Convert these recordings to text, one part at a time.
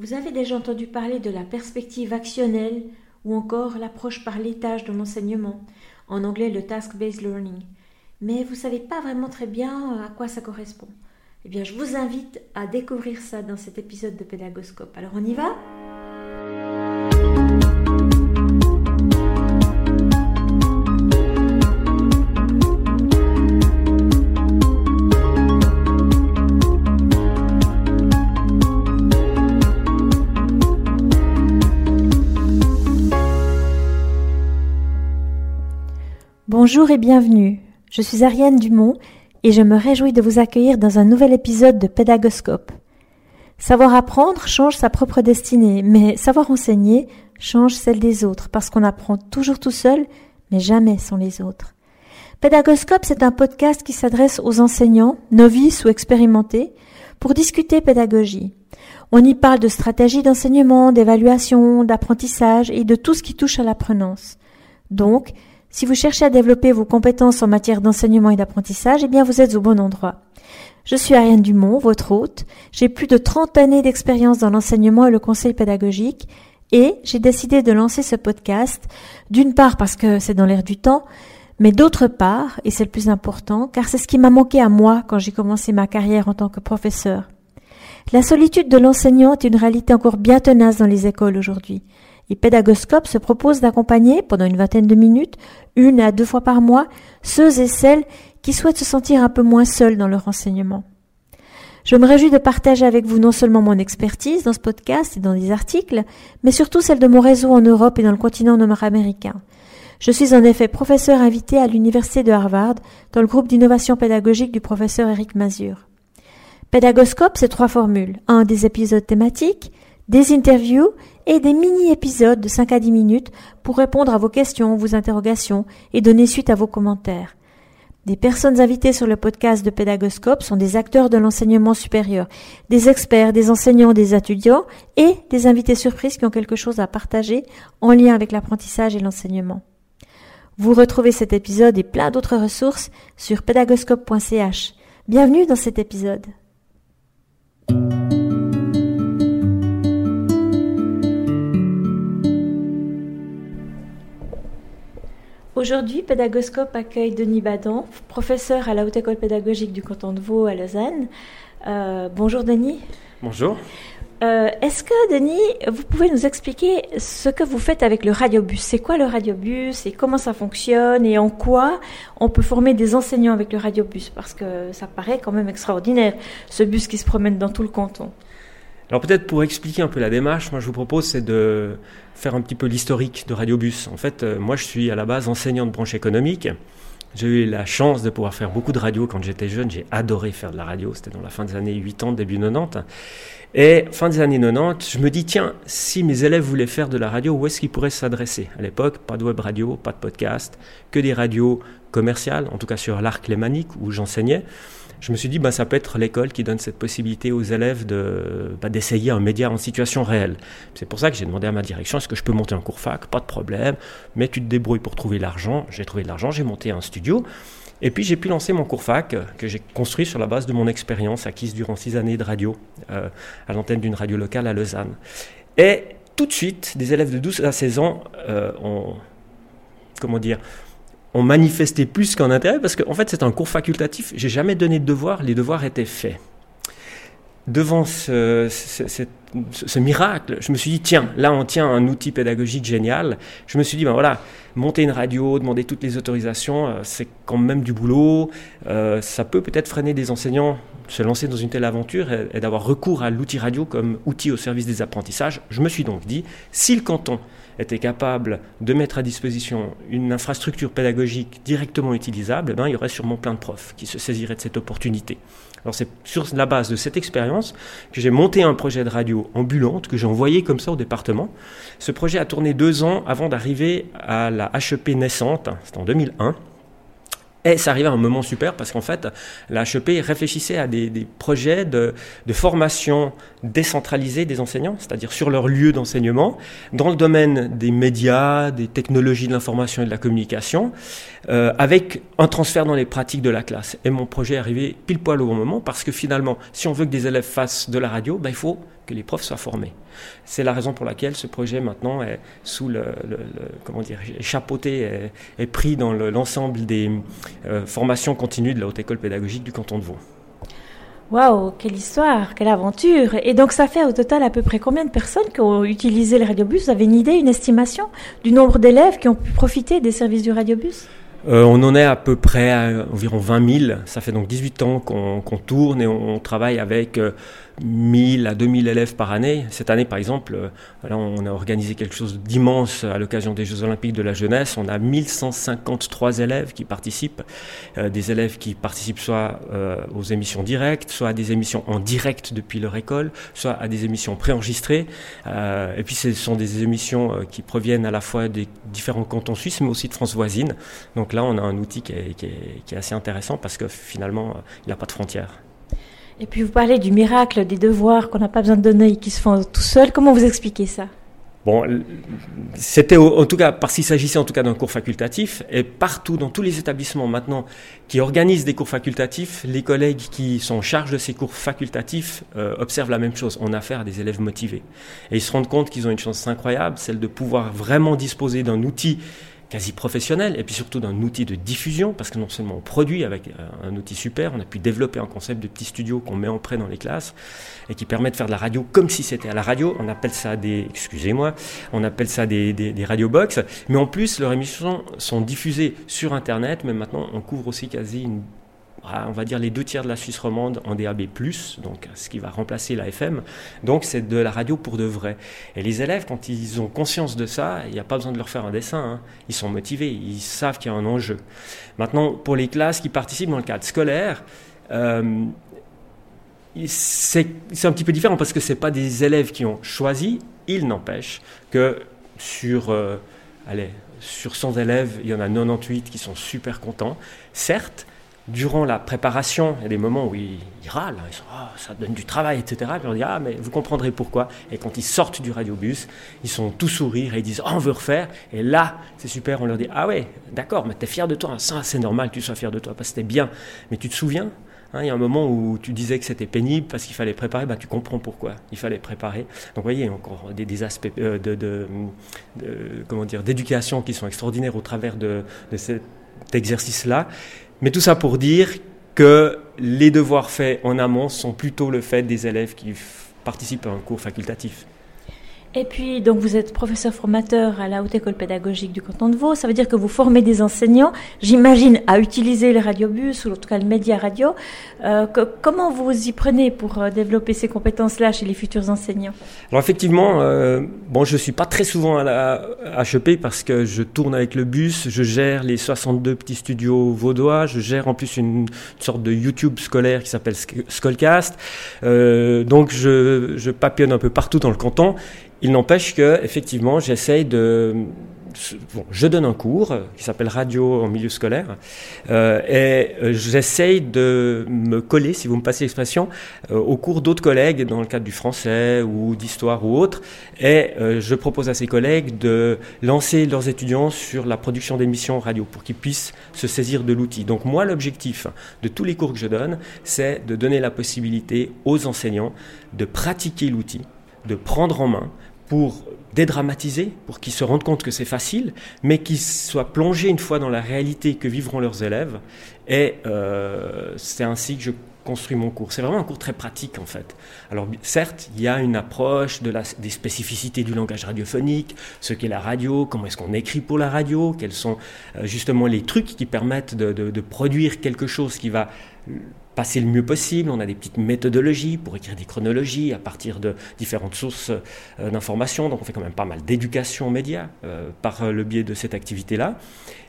Vous avez déjà entendu parler de la perspective actionnelle ou encore l'approche par l'étage de l'enseignement, en anglais le task-based learning. Mais vous ne savez pas vraiment très bien à quoi ça correspond. Eh bien, je vous invite à découvrir ça dans cet épisode de Pédagoscope. Alors, on y va? Bonjour et bienvenue. Je suis Ariane Dumont et je me réjouis de vous accueillir dans un nouvel épisode de Pédagoscope. Savoir apprendre change sa propre destinée, mais savoir enseigner change celle des autres parce qu'on apprend toujours tout seul, mais jamais sans les autres. Pédagoscope, c'est un podcast qui s'adresse aux enseignants, novices ou expérimentés, pour discuter pédagogie. On y parle de stratégie d'enseignement, d'évaluation, d'apprentissage et de tout ce qui touche à l'apprenance. Donc, si vous cherchez à développer vos compétences en matière d'enseignement et d'apprentissage, eh bien vous êtes au bon endroit. Je suis Ariane Dumont, votre hôte. J'ai plus de 30 années d'expérience dans l'enseignement et le conseil pédagogique et j'ai décidé de lancer ce podcast, d'une part parce que c'est dans l'air du temps, mais d'autre part, et c'est le plus important, car c'est ce qui m'a manqué à moi quand j'ai commencé ma carrière en tant que professeur. La solitude de l'enseignant est une réalité encore bien tenace dans les écoles aujourd'hui. Et Pédagoscope se propose d'accompagner pendant une vingtaine de minutes, une à deux fois par mois, ceux et celles qui souhaitent se sentir un peu moins seuls dans leur enseignement. Je me réjouis de partager avec vous non seulement mon expertise dans ce podcast et dans des articles, mais surtout celle de mon réseau en Europe et dans le continent nord-américain. Je suis en effet professeur invité à l'université de Harvard dans le groupe d'innovation pédagogique du professeur Eric Mazur. Pédagoscope, c'est trois formules. Un, des épisodes thématiques, des interviews et des mini-épisodes de 5 à 10 minutes pour répondre à vos questions, vos interrogations et donner suite à vos commentaires. Des personnes invitées sur le podcast de Pédagoscope sont des acteurs de l'enseignement supérieur, des experts, des enseignants, des étudiants et des invités surprises qui ont quelque chose à partager en lien avec l'apprentissage et l'enseignement. Vous retrouvez cet épisode et plein d'autres ressources sur pédagoscope.ch. Bienvenue dans cet épisode. Aujourd'hui, Pédagoscope accueille Denis Badan, professeur à la Haute École pédagogique du canton de Vaud à Lausanne. Euh, bonjour Denis. Bonjour. Euh, est-ce que Denis, vous pouvez nous expliquer ce que vous faites avec le radiobus? C'est quoi le radiobus? Et comment ça fonctionne? Et en quoi on peut former des enseignants avec le radiobus? Parce que ça paraît quand même extraordinaire, ce bus qui se promène dans tout le canton. Alors peut-être pour expliquer un peu la démarche, moi je vous propose c'est de faire un petit peu l'historique de Radiobus. En fait, euh, moi je suis à la base enseignant de branche économique. J'ai eu la chance de pouvoir faire beaucoup de radio quand j'étais jeune. J'ai adoré faire de la radio. C'était dans la fin des années 80, début 90. Et fin des années 90, je me dis, tiens, si mes élèves voulaient faire de la radio, où est-ce qu'ils pourraient s'adresser? À l'époque, pas de web radio, pas de podcast, que des radios commerciales, en tout cas sur l'arc lémanique où j'enseignais je me suis dit, bah, ça peut être l'école qui donne cette possibilité aux élèves de, bah, d'essayer un média en situation réelle. C'est pour ça que j'ai demandé à ma direction, est-ce que je peux monter un cours fac? Pas de problème, mais tu te débrouilles pour trouver l'argent. J'ai trouvé de l'argent, j'ai monté un studio. Et puis j'ai pu lancer mon cours fac que j'ai construit sur la base de mon expérience acquise durant six années de radio euh, à l'antenne d'une radio locale à Lausanne. Et tout de suite, des élèves de 12 à 16 ans euh, ont, comment dire, ont manifesté plus qu'un intérêt parce qu'en fait c'est un cours facultatif. J'ai jamais donné de devoirs, les devoirs étaient faits. Devant ce, ce, miracle, je me suis dit tiens, là on tient un outil pédagogique génial. Je me suis dit ben voilà, monter une radio, demander toutes les autorisations, euh, c'est quand même du boulot. Euh, ça peut peut-être freiner des enseignants se lancer dans une telle aventure et d'avoir recours à l'outil radio comme outil au service des apprentissages. Je me suis donc dit si le canton était capable de mettre à disposition une infrastructure pédagogique directement utilisable, eh ben, il y aurait sûrement plein de profs qui se saisiraient de cette opportunité. Alors c'est sur la base de cette expérience que j'ai monté un projet de radio ambulante que j'ai envoyé comme ça au département. Ce projet a tourné deux ans avant d'arriver à la HEP naissante, c'était en 2001. Et ça arrivait à un moment super parce qu'en fait, la HEP réfléchissait à des, projets de, formation décentralisée des enseignants, c'est-à-dire sur leur lieu d'enseignement, dans le domaine des médias, des technologies de l'information et de la communication, euh, avec un transfert dans les pratiques de la classe. Et mon projet est arrivé pile poil au bon moment parce que finalement, si on veut que des élèves fassent de la radio, ben, il faut que les profs soient formés. C'est la raison pour laquelle ce projet maintenant est sous le, comment dire, chapeauté, est, pris dans l'ensemble des euh, formations continues de la Haute École pédagogique du canton de Vaud. Waouh, quelle histoire, quelle aventure Et donc ça fait au total à peu près combien de personnes qui ont utilisé le radiobus? Vous avez une idée, une estimation du nombre d'élèves qui ont pu profiter des services du radiobus? Euh, on en est à peu près à environ 20 000. Ça fait donc 18 ans qu'on tourne et on, travaille avec euh, 1000 à 2000 élèves par année. Cette année, par exemple, euh, on a organisé quelque chose d'immense à l'occasion des Jeux Olympiques de la jeunesse. On a 1153 élèves qui participent, euh, des élèves qui participent soit euh, aux émissions directes, soit à des émissions en direct depuis leur école, soit à des émissions préenregistrées. et puis, ce sont des émissions qui proviennent à la fois des différents cantons suisses, mais aussi de France voisine. Donc là, on a un outil qui est assez intéressant parce que finalement, il n'a pas de frontières. Et puis vous parlez du miracle des devoirs qu'on n'a pas besoin de donner et qui se font tout seuls. Comment vous expliquez ça? Bon, c'était en tout cas, parce qu'il s'agissait en tout cas d'un cours facultatif, et partout dans tous les établissements maintenant qui organisent des cours facultatifs, les collègues qui sont en charge de ces cours facultatifs euh, observent la même chose. On a affaire à des élèves motivés. Et ils se rendent compte qu'ils ont une chance incroyable, celle de pouvoir vraiment disposer d'un outil quasi professionnel et puis surtout d'un outil de diffusion parce que non seulement on produit avec euh, un outil super, on a pu développer un concept de petit studio qu'on met en prêt dans les classes et qui permet de faire de la radio comme si c'était à la radio. On appelle ça des, excusez-moi, on appelle ça des, des, des radio box, mais en plus leurs émissions sont diffusées sur Internet, mais maintenant on couvre aussi quasi une on va dire les deux tiers de la Suisse romande en DAB+, donc ce qui va remplacer la FM. Donc c'est de la radio pour de vrai. Et les élèves, quand ils ont conscience de ça, il n'y a pas besoin de leur faire un dessin. Hein. Ils sont motivés, ils savent qu'il y a un enjeu. Maintenant, pour les classes qui participent dans le cadre scolaire, euh, c'est un petit peu différent parce que ce pas des élèves qui ont choisi. Il n'empêche que sur, euh, allez, sur 100 élèves, il y en a 98 qui sont super contents. Certes, durant la préparation, il y a des moments où ils, râlent, ils disent oh, ça donne du travail, etc. Puis on dit ah mais vous comprendrez pourquoi. Et quand ils sortent du radiobus, ils sont tout sourire et ils disent oh, on veut refaire. Et là c'est super, on leur dit ah ouais d'accord, mais t'es fier de toi, ça c'est normal que tu sois fier de toi parce que c'était bien. Mais tu te souviens hein, il y a un moment où tu disais que c'était pénible parce qu'il fallait préparer, bah, tu comprends pourquoi il fallait préparer. Donc vous voyez, encore des, aspects euh, de, comment dire, d'éducation qui sont extraordinaires au travers de cet exercice-là. Mais tout ça pour dire que les devoirs faits en amont sont plutôt le fait des élèves qui participent à un cours facultatif. Et puis, donc, vous êtes professeur formateur à la Haute École pédagogique du canton de Vaud. Ça veut dire que vous formez des enseignants, j'imagine, à utiliser le radiobus ou en tout cas le média radio. Euh, comment vous y prenez pour euh, développer ces compétences-là chez les futurs enseignants? Alors, effectivement, euh, bon, je suis pas très souvent à la HEP parce que je tourne avec le bus, je gère les 62 petits studios vaudois, je gère en plus une, sorte de YouTube scolaire qui s'appelle. Euh, donc, je, je papillonne un peu partout dans le canton. Il n'empêche que, effectivement, j'essaye de. Bon, je donne un cours qui s'appelle Radio en milieu scolaire euh, et euh, j'essaye de me coller, si vous me passez l'expression, euh, au cours d'autres collègues dans le cadre du français ou d'histoire ou autre. Et je propose à ces collègues de lancer leurs étudiants sur la production d'émissions radio pour qu'ils puissent se saisir de l'outil. Donc moi, l'objectif de tous les cours que je donne, c'est de donner la possibilité aux enseignants de pratiquer l'outil, de prendre en main pour dédramatiser, pour qu'ils se rendent compte que c'est facile, mais qu'ils soient plongés une fois dans la réalité que vivront leurs élèves. Et euh, c'est ainsi que je construis mon cours. C'est vraiment un cours très pratique en fait. Alors certes, il y a une approche des spécificités du langage radiophonique, ce qu'est la radio, comment est-ce qu'on écrit pour la radio, quels sont euh, justement les trucs qui permettent de produire quelque chose qui va passer le mieux possible. On a des petites méthodologies pour écrire des chronologies à partir de différentes sources euh, d'informations. Donc on fait quand même pas mal d'éducation aux médias euh, par le biais de cette activité-là.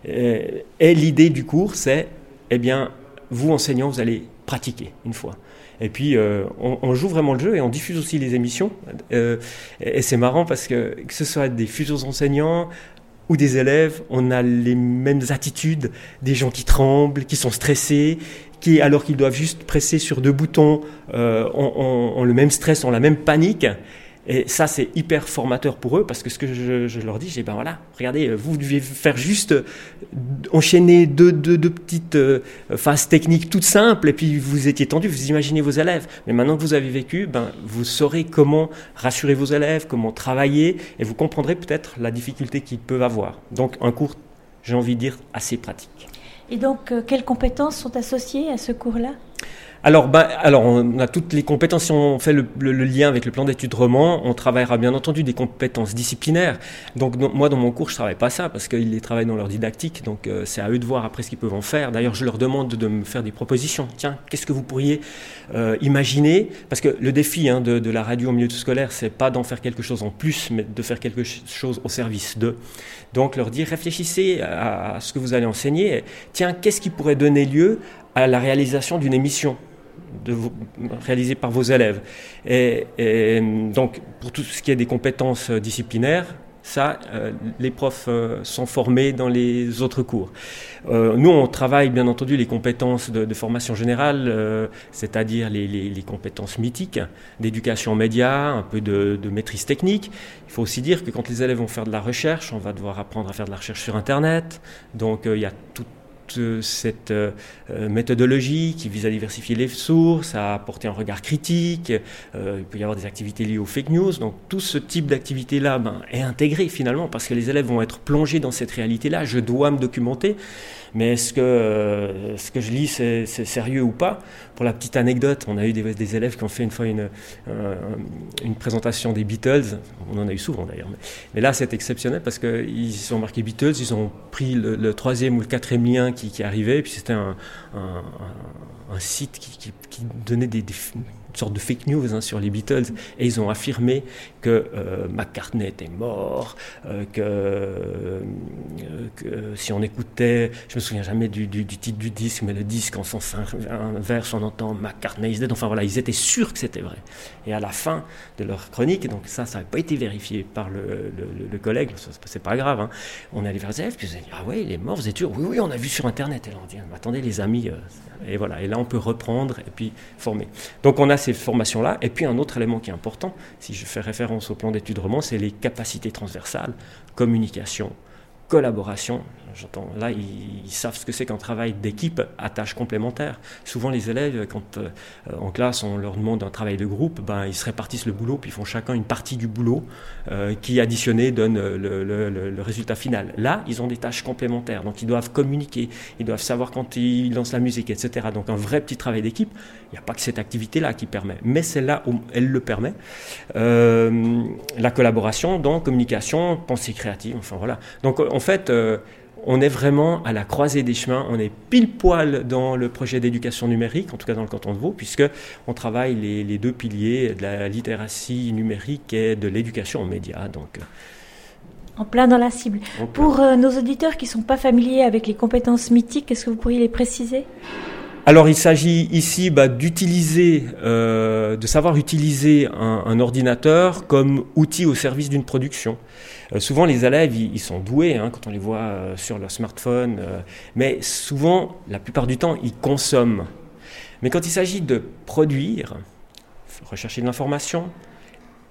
Et, l'idée du cours, c'est, eh bien, vous enseignants, vous allez pratiquer une fois. Et puis, euh, on, joue vraiment le jeu et on diffuse aussi les émissions. et c'est marrant parce que que ce soit des futurs enseignants, ou des élèves, on a les mêmes attitudes, des gens qui tremblent, qui sont stressés, qui, alors qu'ils doivent juste presser sur deux boutons, euh, ont, le même stress, ont la même panique. Et ça, c'est hyper formateur pour eux parce que ce que je, leur dis, j'ai ben voilà, regardez, vous devez faire juste enchaîner deux, deux, deux petites euh, phases techniques toutes simples et puis vous étiez tendu, vous imaginez vos élèves. Mais maintenant que vous avez vécu, ben, vous saurez comment rassurer vos élèves, comment travailler et vous comprendrez peut-être la difficulté qu'ils peuvent avoir. Donc un cours, j'ai envie de dire, assez pratique. Et donc, euh, quelles compétences sont associées à ce cours-là? Alors, bah, alors, on a toutes les compétences. Si on fait le, lien avec le plan d'études roman, on travaillera bien entendu des compétences disciplinaires. Donc, moi, dans mon cours, je travaille pas ça parce qu'ils travaillent dans leur didactique. Donc, euh, c'est à eux de voir après ce qu'ils peuvent en faire. D'ailleurs, je leur demande de, me faire des propositions. Tiens, qu'est-ce que vous pourriez euh, imaginer? Parce que le défi hein, de, la radio au milieu scolaire, c'est pas d'en faire quelque chose en plus, mais de faire quelque chose au service d'eux. Donc, leur dire réfléchissez à ce que vous allez enseigner. Tiens, qu'est-ce qui pourrait donner lieu à la réalisation d'une émission? De réalisé par vos élèves. Et, donc, pour tout ce qui est des compétences euh, disciplinaires, ça, euh, les profs euh, sont formés dans les autres cours. nous, on travaille bien entendu les compétences de, formation générale, c'est-à-dire les, compétences mythiques d'éducation média, un peu de, de, maîtrise technique. Il faut aussi dire que quand les élèves vont faire de la recherche, on va devoir apprendre à faire de la recherche sur Internet. Donc, il y a tout cette euh, euh, méthodologie qui vise à diversifier les sources, à apporter un regard critique. Euh, il peut y avoir des activités liées aux fake news. Donc tout ce type d'activité-là ben, est intégré finalement parce que les élèves vont être plongés dans cette réalité-là. Je dois me documenter mais est-ce que euh, ce que je lis c'est sérieux ou pas? Pour la petite anecdote, on a eu des, élèves qui ont fait une fois une, une présentation des Beatles, on en a eu souvent d'ailleurs, mais, là c'est exceptionnel parce qu'ils ont marqué Beatles, ils ont pris le, troisième ou le quatrième lien qui, qui arrivait, puis c'était un, site qui, donnait des, des une sorte de fake news hein, sur les Beatles, et ils ont affirmé que euh, McCartney était mort, euh, euh, que, si on écoutait, je me souviens jamais du, titre du disque, mais le disque en sens inverse, on entend McCartney is dead. Enfin voilà, ils étaient sûrs que c'était vrai. Et à la fin de leur chronique, donc ça, ça n'avait pas été vérifié par le, collègue, c'est pas grave, hein, on allait vers les élèves, puis ils ont dit Ah ouais, il est mort, vous êtes sûr? Oui, oui, on a vu sur Internet. Et là, on dit Attendez, les amis, et voilà, et là, on peut reprendre et puis former. Donc on a ces formations-là. Et puis un autre élément qui est important, si je fais référence au plan d'études roman, c'est les capacités transversales, communication, collaboration. Là, ils, savent ce que c'est qu'un travail d'équipe à tâches complémentaires. Souvent, les élèves, quand euh, en classe on leur demande un travail de groupe, ben, ils se répartissent le boulot, puis ils font chacun une partie du boulot euh, qui, additionné, donne le, résultat final. Là, ils ont des tâches complémentaires, donc ils doivent communiquer, ils doivent savoir quand ils lancent la musique, etc. Donc un vrai petit travail d'équipe. Il n'y a pas que cette activité-là qui permet, mais c'est là où elle le permet. Euh, la collaboration, donc communication, pensée créative, enfin voilà. Donc en fait, euh, on est vraiment à la croisée des chemins, on est pile poil dans le projet d'éducation numérique, en tout cas dans le canton de Vaud, puisque on travaille les, deux piliers de la littératie numérique et de l'éducation aux médias. Donc, euh, en plein dans la cible. Pour nos auditeurs qui ne sont pas familiers avec les compétences mythiques, est-ce que vous pourriez les préciser? Alors il s'agit ici bah, d'utiliser, euh, de savoir utiliser un, ordinateur comme outil au service d'une production. Euh, souvent les élèves ils, sont doués hein, quand on les voit euh, sur leur smartphone, mais souvent, la plupart du temps, ils consomment. Mais quand il s'agit de produire, rechercher de l'information,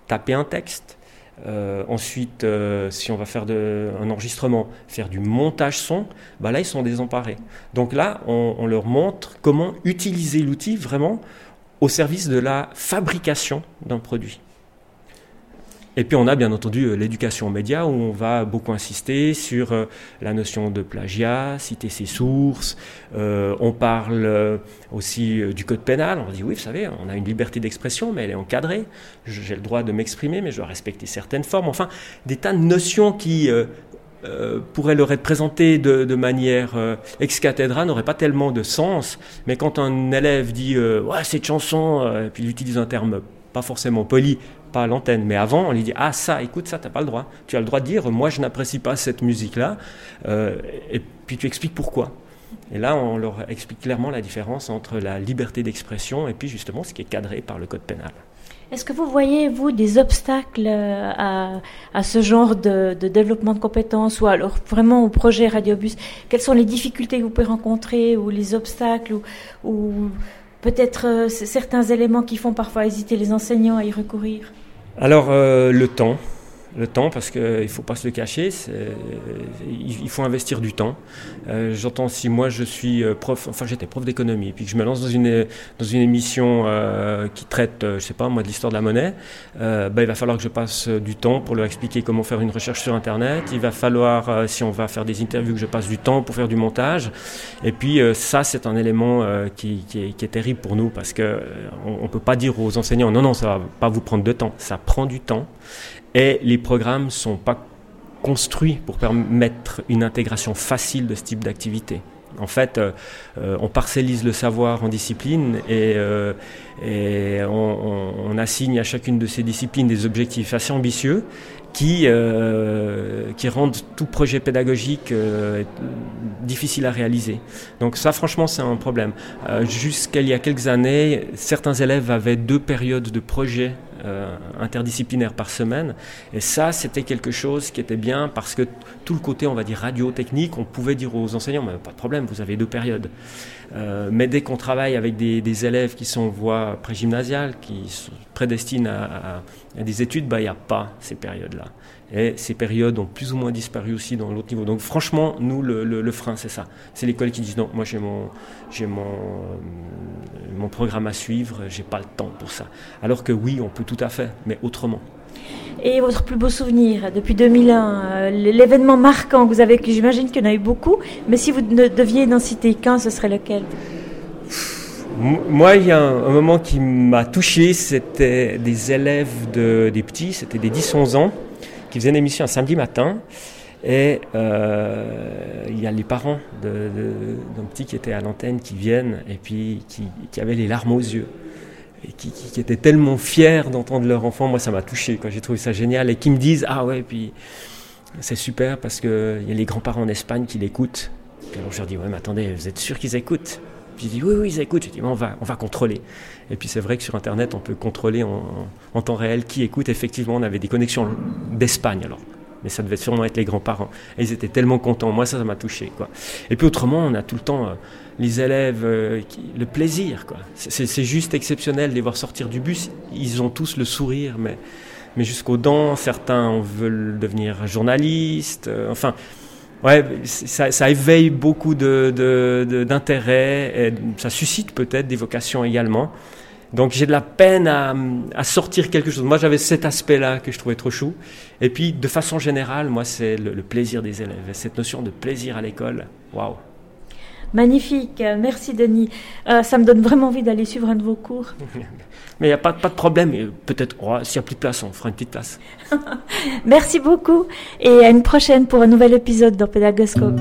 taper un texte, euh, ensuite, euh, si on va faire un enregistrement, faire du montage son, bah là, ils sont désemparés. Donc là, on leur montre comment utiliser l'outil vraiment au service de la fabrication d'un produit. Et puis on a bien entendu euh, l'éducation aux médias où on va beaucoup insister sur euh, la notion de plagiat, citer ses sources. Euh, on parle aussi du code pénal. On dit oui, vous savez, on a une liberté d'expression, mais elle est encadrée. J'ai le droit de m'exprimer, mais je dois respecter certaines formes. Enfin, des tas de notions qui pourraient leur être présentées de, manière ex cathedra n'auraient pas tellement de sens. Mais quand un élève dit ouais cette chanson, et puis il utilise un terme pas forcément poli, pas à l'antenne, mais avant, on lui dit Ah, ça, écoute, ça, t'as pas le droit. Tu as le droit de dire Moi, je n'apprécie pas cette musique-là. Euh, et puis tu expliques pourquoi. Et là, on leur explique clairement la différence entre la liberté d'expression et puis justement ce qui est cadré par le code pénal. Est-ce que vous voyez, vous, des obstacles euh, à, à ce genre de, développement de compétences ou alors vraiment au projet Radiobus? Quelles sont les difficultés que vous pouvez rencontrer ou les obstacles ou, ou peut-être euh, certains éléments qui font parfois hésiter les enseignants à y recourir? Alors, euh, le temps le temps parce qu'il ne faut pas se le cacher, il faut investir du temps. Euh, j'entends si moi je suis euh, prof, enfin j'étais prof d'économie, puis que je me lance dans une, dans une émission euh, qui traite, je sais pas moi, de l'histoire de la monnaie, ben, il va falloir que je passe du temps pour leur expliquer comment faire une recherche sur Internet. Il va falloir, si on va faire des interviews, que je passe du temps pour faire du montage. Et puis ça, c'est un élément qui, est, terrible pour nous parce que on ne peut pas dire aux enseignants non, non, ça va pas vous prendre de temps. Ça prend du temps et les programmes ne sont pas construits pour permettre une intégration facile de ce type d'activité. En fait, euh, euh, on parcellise le savoir en disciplines et, euh, on, assigne à chacune de ces disciplines des objectifs assez ambitieux qui, euh, qui rendent tout projet pédagogique euh, difficile à réaliser. Donc ça, franchement, c'est un problème. Euh, Jusqu'à il y a quelques années, certains élèves avaient deux périodes de projet interdisciplinaires par semaine. Et ça, c'était quelque chose qui était bien parce que tout le côté, on va dire, radio-technique, on pouvait dire aux enseignants, pas de problème, vous avez deux périodes. Euh, mais dès qu'on travaille avec des, élèves qui sont en voie prégymnasiale, qui sont prédestinés à, des études, bah, il n'y a pas ces périodes-là. Et ces périodes ont plus ou moins disparu aussi dans l'autre niveau. Donc franchement, nous, le, frein, c'est ça. C'est l'école qui dit non, moi j'ai mon, j'ai mon, mon programme à suivre, j'ai pas le temps pour ça. Alors que oui, on peut tout à fait, mais autrement. Et votre plus beau souvenir depuis 2001, euh, l'événement marquant que vous avez, j'imagine qu'il y en a eu beaucoup, mais si vous ne deviez n'en citer qu'un, ce serait lequel? Moi, il y a un, moment qui m'a touché, c'était des élèves de, des petits, c'était des 10-11 ans, qui faisaient une émission un samedi matin. Et euh, il y a les parents d'un petit qui était à l'antenne qui viennent et puis qui avaient les larmes aux yeux et qui, étaient tellement fiers d'entendre leur enfant. Moi, ça m'a touché. J'ai trouvé ça génial. Et qui me disent Ah ouais, puis c'est super parce qu'il y a les grands-parents en Espagne qui l'écoutent. Puis alors je leur dis Ouais, mais attendez, vous êtes sûr qu'ils écoutent? Puis ils disent Oui, oui, ils écoutent. Je dis On va, on va contrôler. Et puis c'est vrai que sur Internet, on peut contrôler en, en temps réel qui écoute. Effectivement, on avait des connexions d'Espagne alors mais ça devait sûrement être les grands-parents. Et ils étaient tellement contents. Moi, ça, ça m'a touché. Quoi. Et puis autrement, on a tout le temps euh, les élèves, euh, qui, le plaisir. Quoi. C'est, juste exceptionnel de les voir sortir du bus. Ils ont tous le sourire, mais, mais jusqu'aux dents. Certains veulent devenir journalistes. Euh, enfin, ouais, ça, ça, éveille beaucoup de, de, de, d'intérêt. Et ça suscite peut-être des vocations également. Donc j'ai de la peine à, à, sortir quelque chose. Moi j'avais cet aspect-là que je trouvais trop chou. Et puis de façon générale, moi c'est le, le, plaisir des élèves. Cette notion de plaisir à l'école, waouh. Magnifique, merci Denis. Euh, ça me donne vraiment envie d'aller suivre un de vos cours. Mais il n'y a pas, pas, de problème. Peut-être oh, s'il n'y a plus de place, on fera une petite place. merci beaucoup et à une prochaine pour un nouvel épisode dans Pédagoscope.